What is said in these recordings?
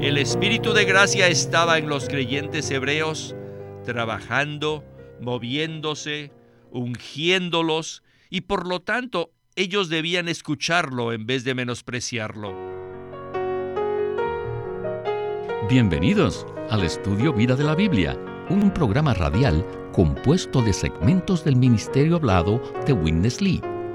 El Espíritu de gracia estaba en los creyentes hebreos, trabajando, moviéndose, ungiéndolos, y por lo tanto ellos debían escucharlo en vez de menospreciarlo. Bienvenidos al estudio Vida de la Biblia, un programa radial compuesto de segmentos del ministerio hablado de Witness Lee,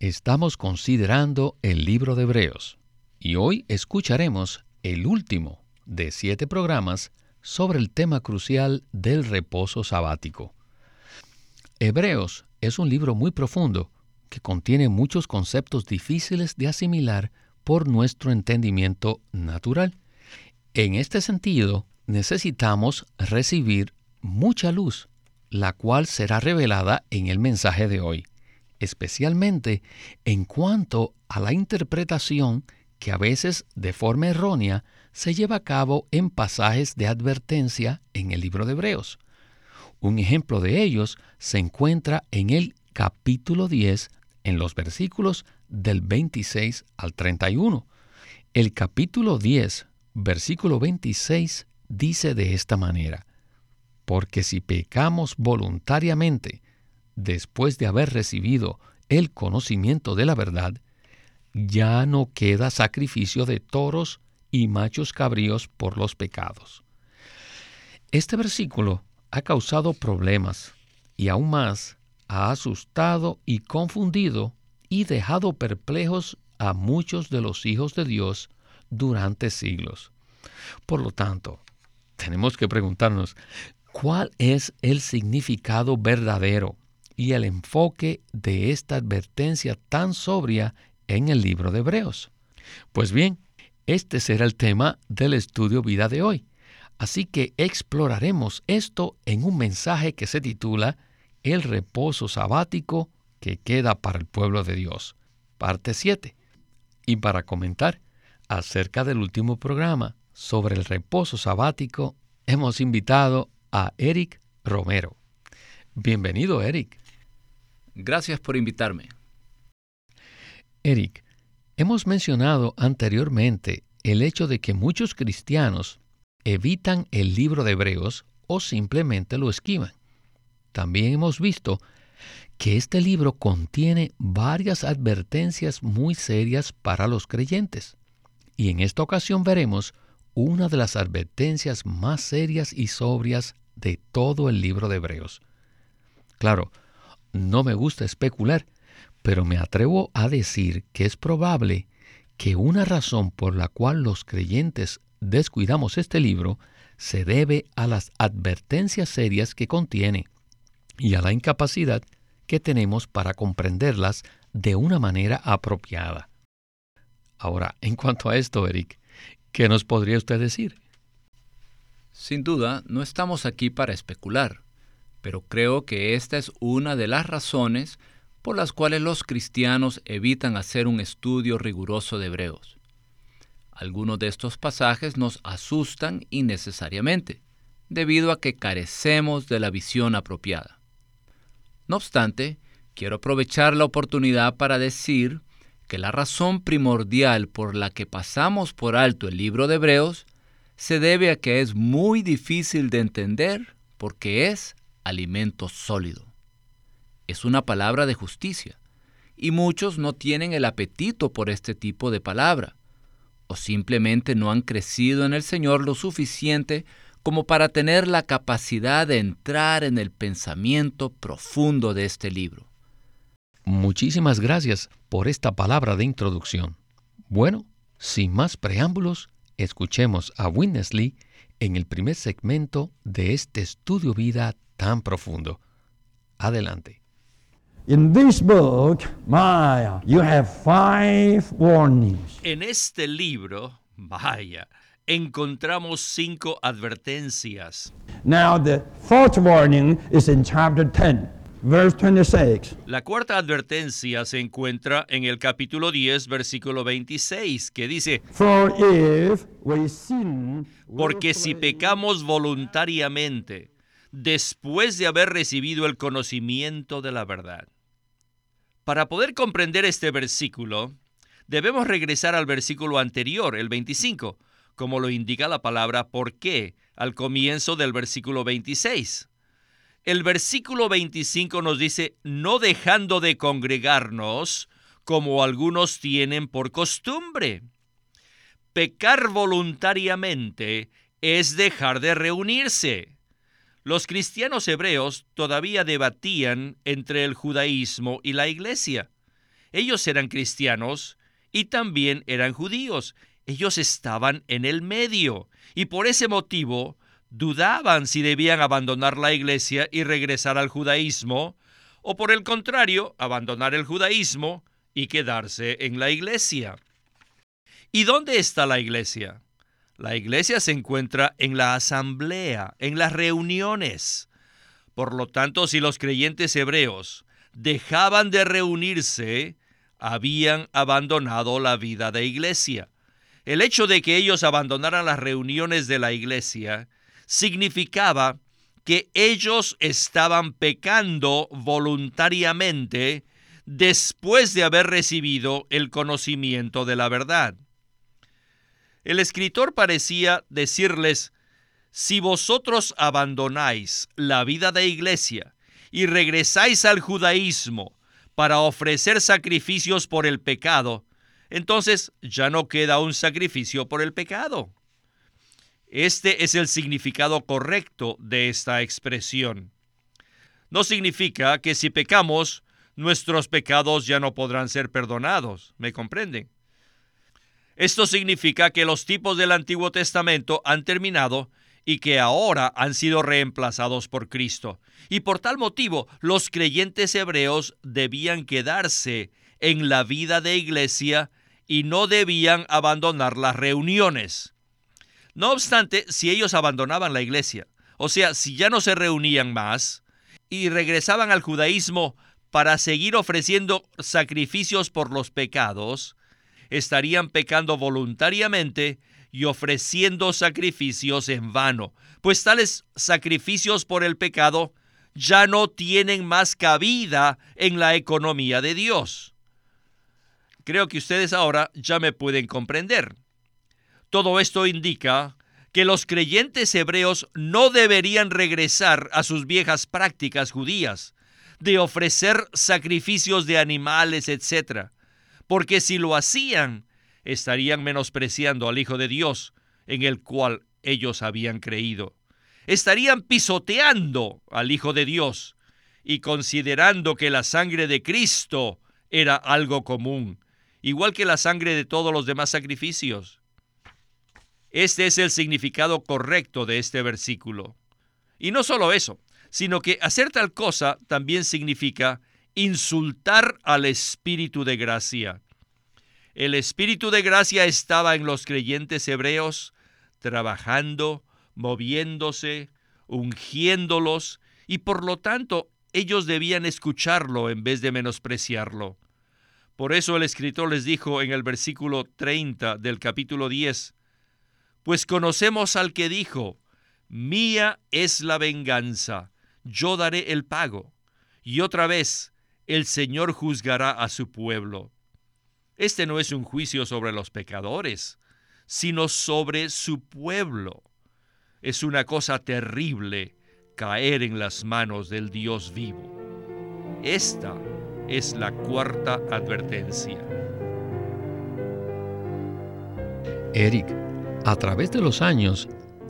estamos considerando el libro de Hebreos y hoy escucharemos el último de siete programas sobre el tema crucial del reposo sabático. Hebreos es un libro muy profundo que contiene muchos conceptos difíciles de asimilar por nuestro entendimiento natural. En este sentido, necesitamos recibir mucha luz, la cual será revelada en el mensaje de hoy, especialmente en cuanto a la interpretación que a veces de forma errónea se lleva a cabo en pasajes de advertencia en el libro de Hebreos. Un ejemplo de ellos se encuentra en el capítulo 10, en los versículos del 26 al 31. El capítulo 10, versículo 26, dice de esta manera, Porque si pecamos voluntariamente, después de haber recibido el conocimiento de la verdad, ya no queda sacrificio de toros y machos cabríos por los pecados. Este versículo ha causado problemas y aún más ha asustado y confundido y dejado perplejos a muchos de los hijos de Dios durante siglos. Por lo tanto, tenemos que preguntarnos, ¿cuál es el significado verdadero y el enfoque de esta advertencia tan sobria en el libro de Hebreos? Pues bien, este será el tema del estudio vida de hoy. Así que exploraremos esto en un mensaje que se titula El reposo sabático que queda para el pueblo de Dios, parte 7. Y para comentar acerca del último programa sobre el reposo sabático, hemos invitado a Eric Romero. Bienvenido, Eric. Gracias por invitarme. Eric, hemos mencionado anteriormente el hecho de que muchos cristianos evitan el libro de Hebreos o simplemente lo esquivan. También hemos visto que este libro contiene varias advertencias muy serias para los creyentes. Y en esta ocasión veremos una de las advertencias más serias y sobrias de todo el libro de Hebreos. Claro, no me gusta especular, pero me atrevo a decir que es probable que una razón por la cual los creyentes descuidamos este libro se debe a las advertencias serias que contiene y a la incapacidad que tenemos para comprenderlas de una manera apropiada. Ahora, en cuanto a esto, Eric, ¿qué nos podría usted decir? Sin duda, no estamos aquí para especular, pero creo que esta es una de las razones por las cuales los cristianos evitan hacer un estudio riguroso de Hebreos. Algunos de estos pasajes nos asustan innecesariamente, debido a que carecemos de la visión apropiada. No obstante, quiero aprovechar la oportunidad para decir que la razón primordial por la que pasamos por alto el libro de Hebreos se debe a que es muy difícil de entender porque es alimento sólido. Es una palabra de justicia, y muchos no tienen el apetito por este tipo de palabra, o simplemente no han crecido en el Señor lo suficiente como para tener la capacidad de entrar en el pensamiento profundo de este libro. Muchísimas gracias por esta palabra de introducción. Bueno, sin más preámbulos, escuchemos a Winnesley en el primer segmento de este estudio vida tan profundo. Adelante. In this book, Maya, you have five warnings. En este libro, vaya, encontramos cinco advertencias. Now, the fourth warning is in chapter 10, verse 26. La cuarta advertencia se encuentra en el capítulo 10, versículo 26, que dice, For if we sin, Porque si pecamos voluntariamente, después de haber recibido el conocimiento de la verdad. Para poder comprender este versículo, debemos regresar al versículo anterior, el 25, como lo indica la palabra por qué, al comienzo del versículo 26. El versículo 25 nos dice, no dejando de congregarnos, como algunos tienen por costumbre. Pecar voluntariamente es dejar de reunirse. Los cristianos hebreos todavía debatían entre el judaísmo y la iglesia. Ellos eran cristianos y también eran judíos. Ellos estaban en el medio y por ese motivo dudaban si debían abandonar la iglesia y regresar al judaísmo o por el contrario, abandonar el judaísmo y quedarse en la iglesia. ¿Y dónde está la iglesia? La iglesia se encuentra en la asamblea, en las reuniones. Por lo tanto, si los creyentes hebreos dejaban de reunirse, habían abandonado la vida de iglesia. El hecho de que ellos abandonaran las reuniones de la iglesia significaba que ellos estaban pecando voluntariamente después de haber recibido el conocimiento de la verdad. El escritor parecía decirles, si vosotros abandonáis la vida de iglesia y regresáis al judaísmo para ofrecer sacrificios por el pecado, entonces ya no queda un sacrificio por el pecado. Este es el significado correcto de esta expresión. No significa que si pecamos, nuestros pecados ya no podrán ser perdonados. ¿Me comprenden? Esto significa que los tipos del Antiguo Testamento han terminado y que ahora han sido reemplazados por Cristo. Y por tal motivo, los creyentes hebreos debían quedarse en la vida de iglesia y no debían abandonar las reuniones. No obstante, si ellos abandonaban la iglesia, o sea, si ya no se reunían más y regresaban al judaísmo para seguir ofreciendo sacrificios por los pecados, estarían pecando voluntariamente y ofreciendo sacrificios en vano, pues tales sacrificios por el pecado ya no tienen más cabida en la economía de Dios. Creo que ustedes ahora ya me pueden comprender. Todo esto indica que los creyentes hebreos no deberían regresar a sus viejas prácticas judías de ofrecer sacrificios de animales, etc., porque si lo hacían, estarían menospreciando al Hijo de Dios en el cual ellos habían creído. Estarían pisoteando al Hijo de Dios y considerando que la sangre de Cristo era algo común, igual que la sangre de todos los demás sacrificios. Este es el significado correcto de este versículo. Y no solo eso, sino que hacer tal cosa también significa insultar al Espíritu de gracia. El Espíritu de gracia estaba en los creyentes hebreos, trabajando, moviéndose, ungiéndolos, y por lo tanto ellos debían escucharlo en vez de menospreciarlo. Por eso el escritor les dijo en el versículo 30 del capítulo 10, Pues conocemos al que dijo, Mía es la venganza, yo daré el pago. Y otra vez, el Señor juzgará a su pueblo. Este no es un juicio sobre los pecadores, sino sobre su pueblo. Es una cosa terrible caer en las manos del Dios vivo. Esta es la cuarta advertencia. Eric, a través de los años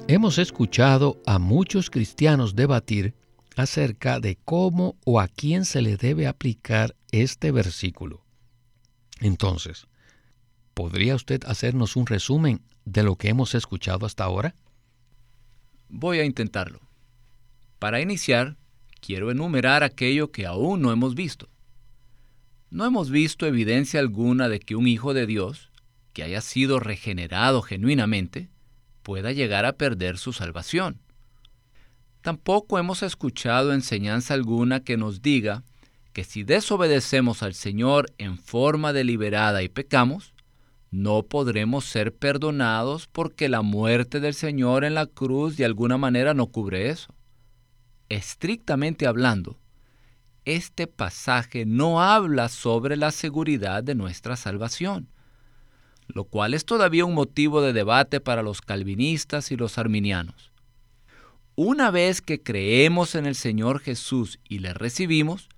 hemos escuchado a muchos cristianos debatir acerca de cómo o a quién se le debe aplicar este versículo. Entonces, ¿podría usted hacernos un resumen de lo que hemos escuchado hasta ahora? Voy a intentarlo. Para iniciar, quiero enumerar aquello que aún no hemos visto. No hemos visto evidencia alguna de que un hijo de Dios, que haya sido regenerado genuinamente, pueda llegar a perder su salvación. Tampoco hemos escuchado enseñanza alguna que nos diga que si desobedecemos al Señor en forma deliberada y pecamos, no podremos ser perdonados porque la muerte del Señor en la cruz de alguna manera no cubre eso. Estrictamente hablando, este pasaje no habla sobre la seguridad de nuestra salvación, lo cual es todavía un motivo de debate para los calvinistas y los arminianos. Una vez que creemos en el Señor Jesús y le recibimos,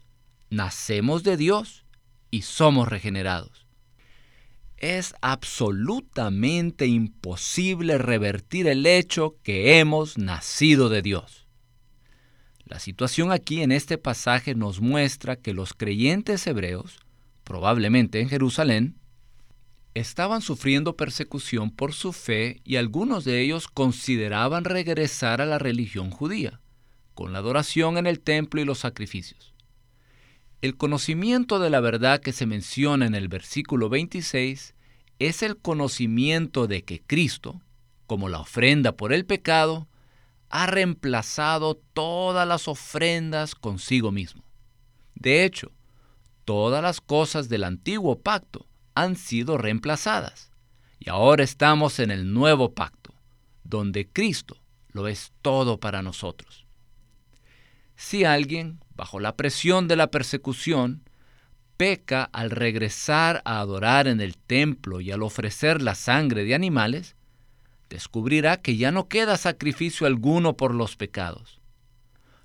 nacemos de Dios y somos regenerados. Es absolutamente imposible revertir el hecho que hemos nacido de Dios. La situación aquí en este pasaje nos muestra que los creyentes hebreos, probablemente en Jerusalén, estaban sufriendo persecución por su fe y algunos de ellos consideraban regresar a la religión judía, con la adoración en el templo y los sacrificios. El conocimiento de la verdad que se menciona en el versículo 26 es el conocimiento de que Cristo, como la ofrenda por el pecado, ha reemplazado todas las ofrendas consigo mismo. De hecho, todas las cosas del antiguo pacto han sido reemplazadas. Y ahora estamos en el nuevo pacto, donde Cristo lo es todo para nosotros. Si alguien bajo la presión de la persecución, peca al regresar a adorar en el templo y al ofrecer la sangre de animales, descubrirá que ya no queda sacrificio alguno por los pecados.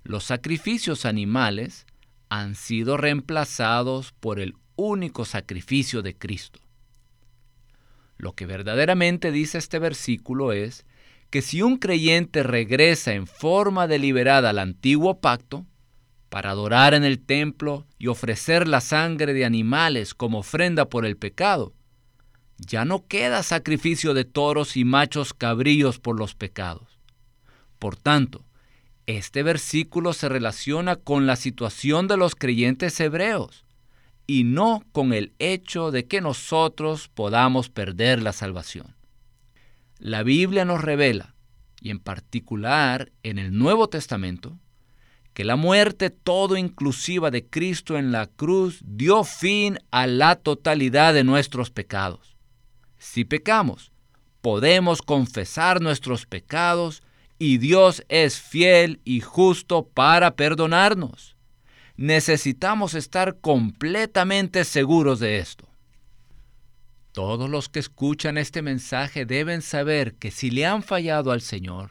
Los sacrificios animales han sido reemplazados por el único sacrificio de Cristo. Lo que verdaderamente dice este versículo es que si un creyente regresa en forma deliberada al antiguo pacto, para adorar en el templo y ofrecer la sangre de animales como ofrenda por el pecado, ya no queda sacrificio de toros y machos cabríos por los pecados. Por tanto, este versículo se relaciona con la situación de los creyentes hebreos y no con el hecho de que nosotros podamos perder la salvación. La Biblia nos revela, y en particular en el Nuevo Testamento, que la muerte todo inclusiva de Cristo en la cruz dio fin a la totalidad de nuestros pecados. Si pecamos, podemos confesar nuestros pecados y Dios es fiel y justo para perdonarnos. Necesitamos estar completamente seguros de esto. Todos los que escuchan este mensaje deben saber que si le han fallado al Señor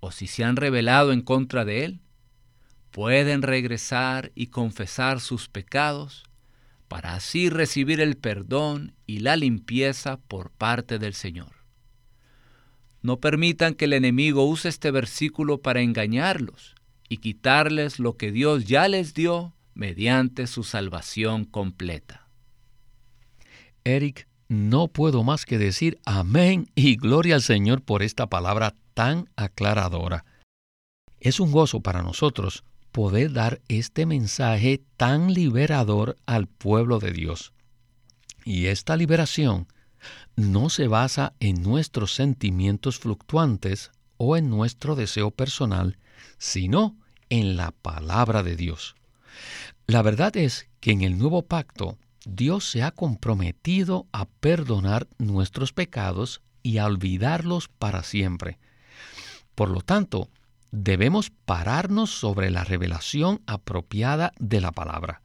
o si se han rebelado en contra de Él, pueden regresar y confesar sus pecados para así recibir el perdón y la limpieza por parte del Señor. No permitan que el enemigo use este versículo para engañarlos y quitarles lo que Dios ya les dio mediante su salvación completa. Eric, no puedo más que decir amén y gloria al Señor por esta palabra tan aclaradora. Es un gozo para nosotros poder dar este mensaje tan liberador al pueblo de Dios. Y esta liberación no se basa en nuestros sentimientos fluctuantes o en nuestro deseo personal, sino en la palabra de Dios. La verdad es que en el nuevo pacto Dios se ha comprometido a perdonar nuestros pecados y a olvidarlos para siempre. Por lo tanto, debemos pararnos sobre la revelación apropiada de la palabra,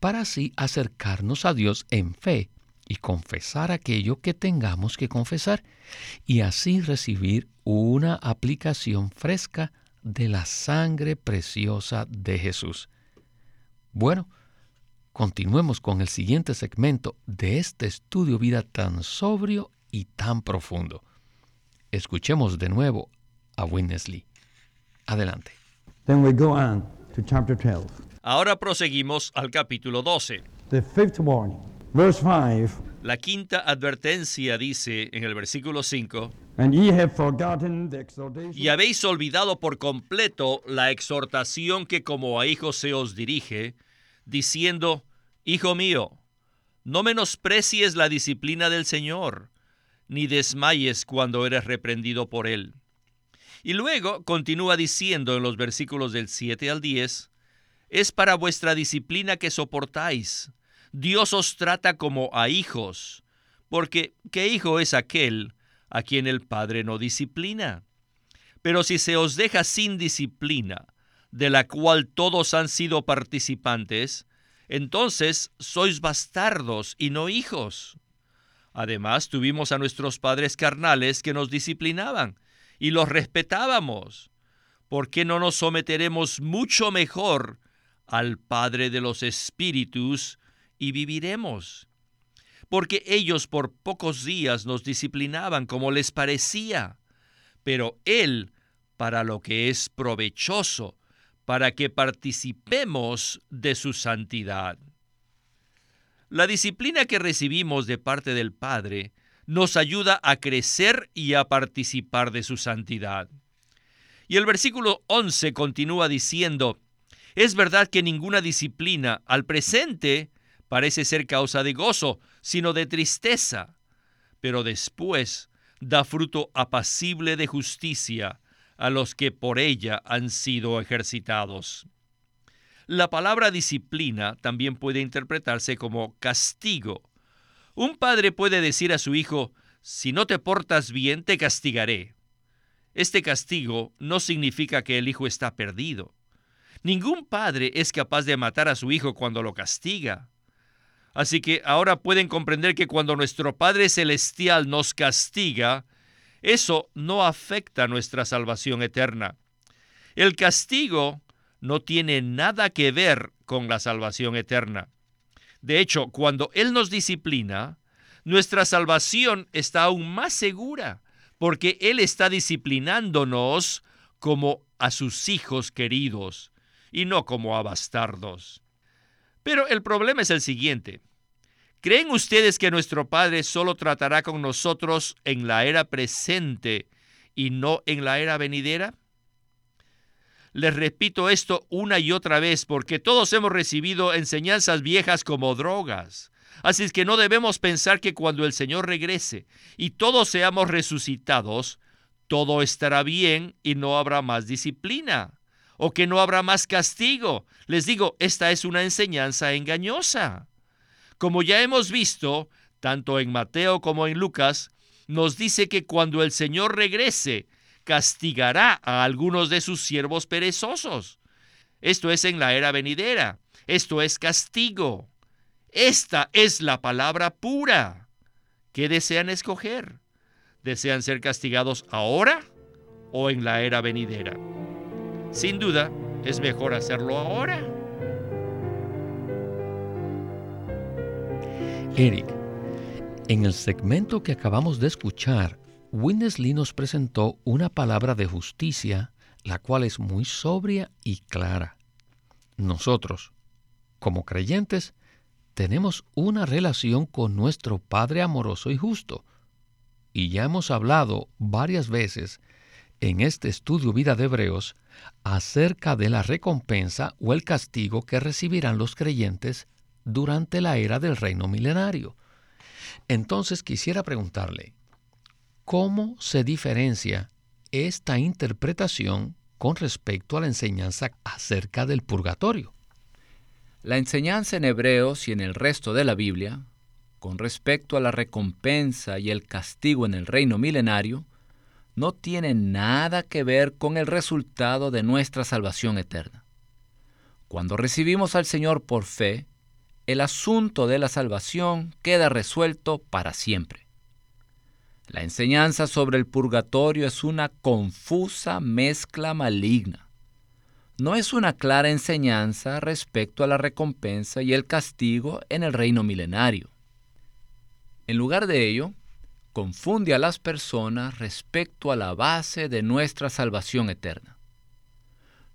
para así acercarnos a Dios en fe y confesar aquello que tengamos que confesar, y así recibir una aplicación fresca de la sangre preciosa de Jesús. Bueno, continuemos con el siguiente segmento de este estudio vida tan sobrio y tan profundo. Escuchemos de nuevo a Winnesley. Adelante. Then we go on to chapter 12. Ahora proseguimos al capítulo 12. The fifth warning, verse 5 La quinta advertencia dice en el versículo 5, And ye have forgotten the exhortation. y habéis olvidado por completo la exhortación que como a hijos se os dirige, diciendo, Hijo mío, no menosprecies la disciplina del Señor, ni desmayes cuando eres reprendido por él. Y luego continúa diciendo en los versículos del 7 al 10, es para vuestra disciplina que soportáis. Dios os trata como a hijos, porque ¿qué hijo es aquel a quien el Padre no disciplina? Pero si se os deja sin disciplina, de la cual todos han sido participantes, entonces sois bastardos y no hijos. Además, tuvimos a nuestros padres carnales que nos disciplinaban y los respetábamos. ¿Por qué no nos someteremos mucho mejor al Padre de los Espíritus y viviremos? Porque ellos por pocos días nos disciplinaban como les parecía, pero Él para lo que es provechoso, para que participemos de su santidad. La disciplina que recibimos de parte del Padre nos ayuda a crecer y a participar de su santidad. Y el versículo 11 continúa diciendo, es verdad que ninguna disciplina al presente parece ser causa de gozo, sino de tristeza, pero después da fruto apacible de justicia a los que por ella han sido ejercitados. La palabra disciplina también puede interpretarse como castigo. Un padre puede decir a su hijo, si no te portas bien, te castigaré. Este castigo no significa que el hijo está perdido. Ningún padre es capaz de matar a su hijo cuando lo castiga. Así que ahora pueden comprender que cuando nuestro Padre Celestial nos castiga, eso no afecta nuestra salvación eterna. El castigo no tiene nada que ver con la salvación eterna. De hecho, cuando Él nos disciplina, nuestra salvación está aún más segura, porque Él está disciplinándonos como a sus hijos queridos y no como a bastardos. Pero el problema es el siguiente. ¿Creen ustedes que nuestro Padre solo tratará con nosotros en la era presente y no en la era venidera? Les repito esto una y otra vez porque todos hemos recibido enseñanzas viejas como drogas. Así es que no debemos pensar que cuando el Señor regrese y todos seamos resucitados, todo estará bien y no habrá más disciplina o que no habrá más castigo. Les digo, esta es una enseñanza engañosa. Como ya hemos visto, tanto en Mateo como en Lucas, nos dice que cuando el Señor regrese, castigará a algunos de sus siervos perezosos. Esto es en la era venidera. Esto es castigo. Esta es la palabra pura. ¿Qué desean escoger? ¿Desean ser castigados ahora o en la era venidera? Sin duda, es mejor hacerlo ahora. Eric, en el segmento que acabamos de escuchar, Winnesley nos presentó una palabra de justicia, la cual es muy sobria y clara. Nosotros, como creyentes, tenemos una relación con nuestro Padre amoroso y justo. Y ya hemos hablado varias veces en este estudio Vida de Hebreos acerca de la recompensa o el castigo que recibirán los creyentes durante la era del reino milenario. Entonces quisiera preguntarle, ¿cómo se diferencia esta interpretación con respecto a la enseñanza acerca del purgatorio? La enseñanza en Hebreos y en el resto de la Biblia, con respecto a la recompensa y el castigo en el reino milenario, no tiene nada que ver con el resultado de nuestra salvación eterna. Cuando recibimos al Señor por fe, el asunto de la salvación queda resuelto para siempre. La enseñanza sobre el purgatorio es una confusa mezcla maligna. No es una clara enseñanza respecto a la recompensa y el castigo en el reino milenario. En lugar de ello, confunde a las personas respecto a la base de nuestra salvación eterna.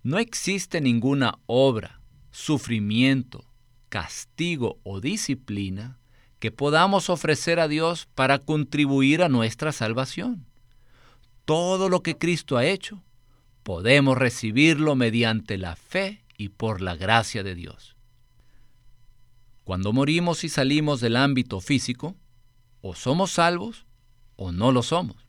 No existe ninguna obra, sufrimiento, castigo o disciplina que podamos ofrecer a Dios para contribuir a nuestra salvación. Todo lo que Cristo ha hecho, podemos recibirlo mediante la fe y por la gracia de Dios. Cuando morimos y salimos del ámbito físico, o somos salvos o no lo somos.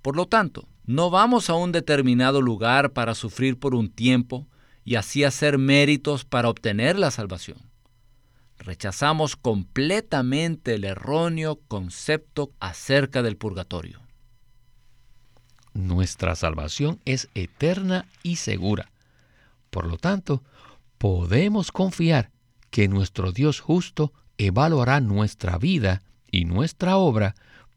Por lo tanto, no vamos a un determinado lugar para sufrir por un tiempo y así hacer méritos para obtener la salvación. Rechazamos completamente el erróneo concepto acerca del purgatorio. Nuestra salvación es eterna y segura. Por lo tanto, podemos confiar que nuestro Dios justo evaluará nuestra vida y nuestra obra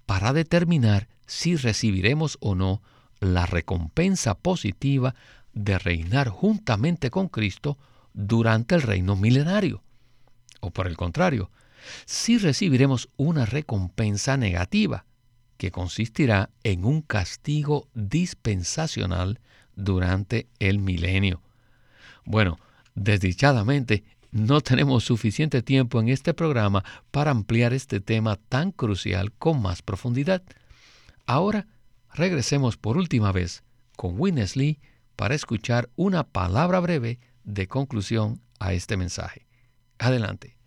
para determinar si recibiremos o no la recompensa positiva de reinar juntamente con Cristo durante el reino milenario. O por el contrario, si recibiremos una recompensa negativa, que consistirá en un castigo dispensacional durante el milenio. Bueno, desdichadamente, no tenemos suficiente tiempo en este programa para ampliar este tema tan crucial con más profundidad. Ahora, regresemos por última vez con Winnesley para escuchar una palabra breve de conclusión a este mensaje. Adelante.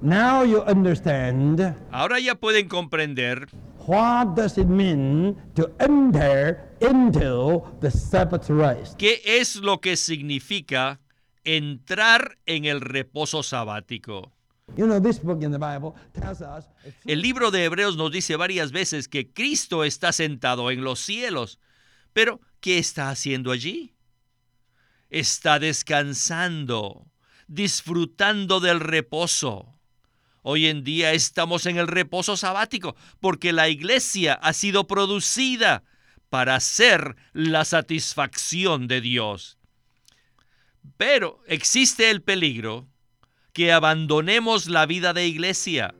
Now you understand Ahora ya pueden comprender what does it mean to enter into the Sabbath rest. qué es lo que significa entrar en el reposo sabático. El libro de Hebreos nos dice varias veces que Cristo está sentado en los cielos. Pero, ¿qué está haciendo allí? Está descansando, disfrutando del reposo. Hoy en día estamos en el reposo sabático porque la iglesia ha sido producida para ser la satisfacción de Dios. Pero existe el peligro que abandonemos la vida de iglesia.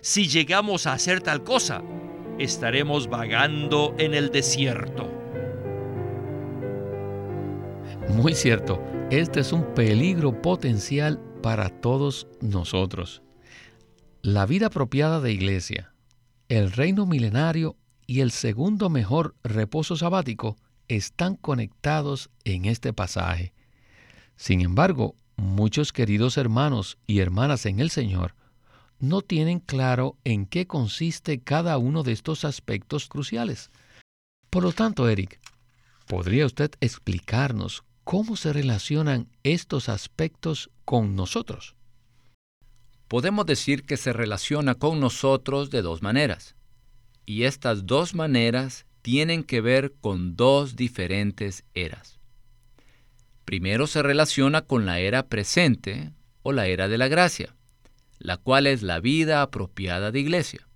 Si llegamos a hacer tal cosa, estaremos vagando en el desierto. Muy cierto, este es un peligro potencial para todos nosotros. La vida apropiada de iglesia, el reino milenario y el segundo mejor reposo sabático están conectados en este pasaje. Sin embargo, muchos queridos hermanos y hermanas en el Señor no tienen claro en qué consiste cada uno de estos aspectos cruciales. Por lo tanto, Eric, ¿podría usted explicarnos cómo se relacionan estos aspectos con nosotros? Podemos decir que se relaciona con nosotros de dos maneras. Y estas dos maneras tienen que ver con dos diferentes eras. Primero se relaciona con la era presente o la era de la gracia, la cual es la vida apropiada de iglesia.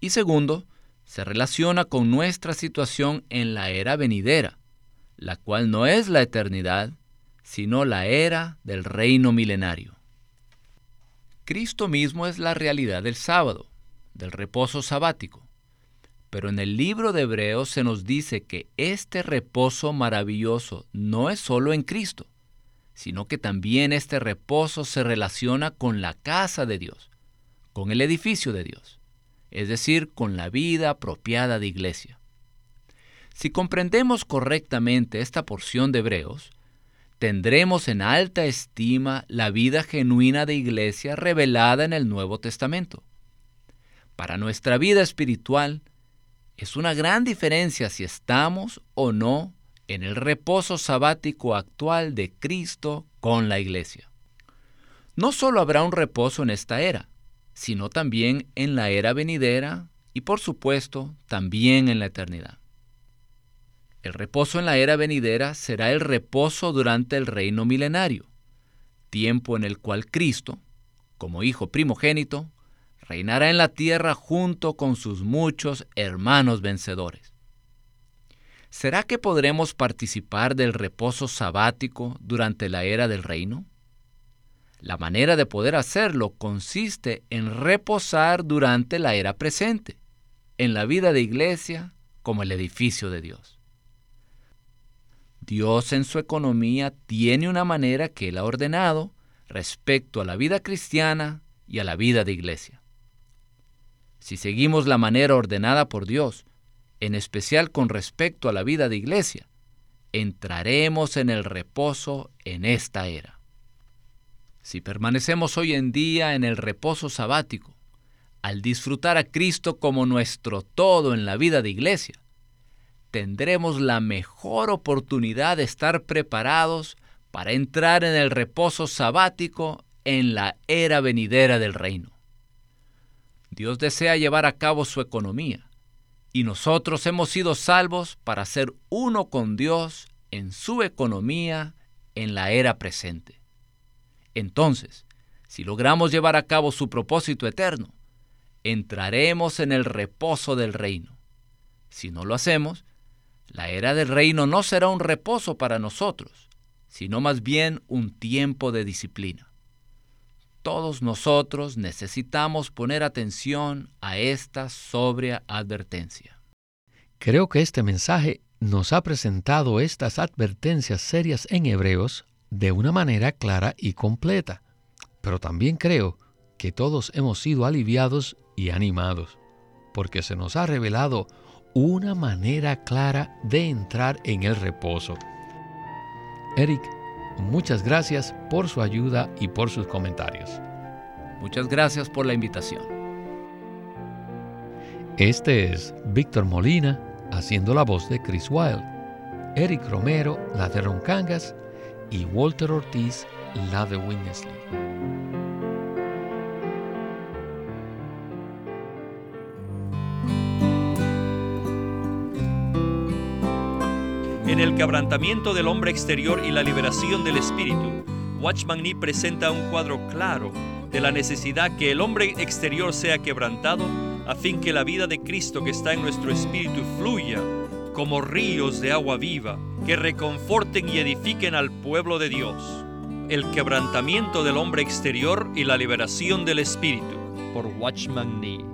Y segundo, se relaciona con nuestra situación en la era venidera, la cual no es la eternidad, sino la era del reino milenario. Cristo mismo es la realidad del sábado, del reposo sabático. Pero en el libro de Hebreos se nos dice que este reposo maravilloso no es solo en Cristo, sino que también este reposo se relaciona con la casa de Dios, con el edificio de Dios, es decir, con la vida apropiada de iglesia. Si comprendemos correctamente esta porción de Hebreos, tendremos en alta estima la vida genuina de iglesia revelada en el Nuevo Testamento. Para nuestra vida espiritual, es una gran diferencia si estamos o no en el reposo sabático actual de Cristo con la iglesia. No solo habrá un reposo en esta era, sino también en la era venidera y por supuesto también en la eternidad. El reposo en la era venidera será el reposo durante el reino milenario, tiempo en el cual Cristo, como Hijo primogénito, reinará en la tierra junto con sus muchos hermanos vencedores. ¿Será que podremos participar del reposo sabático durante la era del reino? La manera de poder hacerlo consiste en reposar durante la era presente, en la vida de iglesia como el edificio de Dios. Dios en su economía tiene una manera que Él ha ordenado respecto a la vida cristiana y a la vida de iglesia. Si seguimos la manera ordenada por Dios, en especial con respecto a la vida de iglesia, entraremos en el reposo en esta era. Si permanecemos hoy en día en el reposo sabático, al disfrutar a Cristo como nuestro todo en la vida de iglesia, tendremos la mejor oportunidad de estar preparados para entrar en el reposo sabático en la era venidera del reino. Dios desea llevar a cabo su economía y nosotros hemos sido salvos para ser uno con Dios en su economía en la era presente. Entonces, si logramos llevar a cabo su propósito eterno, entraremos en el reposo del reino. Si no lo hacemos, la era del reino no será un reposo para nosotros, sino más bien un tiempo de disciplina. Todos nosotros necesitamos poner atención a esta sobria advertencia. Creo que este mensaje nos ha presentado estas advertencias serias en Hebreos de una manera clara y completa, pero también creo que todos hemos sido aliviados y animados, porque se nos ha revelado una manera clara de entrar en el reposo. Eric, muchas gracias por su ayuda y por sus comentarios. Muchas gracias por la invitación. Este es Víctor Molina haciendo la voz de Chris Wilde, Eric Romero la de Roncangas y Walter Ortiz la de Winnesley. En el quebrantamiento del hombre exterior y la liberación del espíritu, Watchman Nee presenta un cuadro claro de la necesidad que el hombre exterior sea quebrantado a fin que la vida de Cristo que está en nuestro espíritu fluya como ríos de agua viva que reconforten y edifiquen al pueblo de Dios. El quebrantamiento del hombre exterior y la liberación del espíritu por Watchman Nee.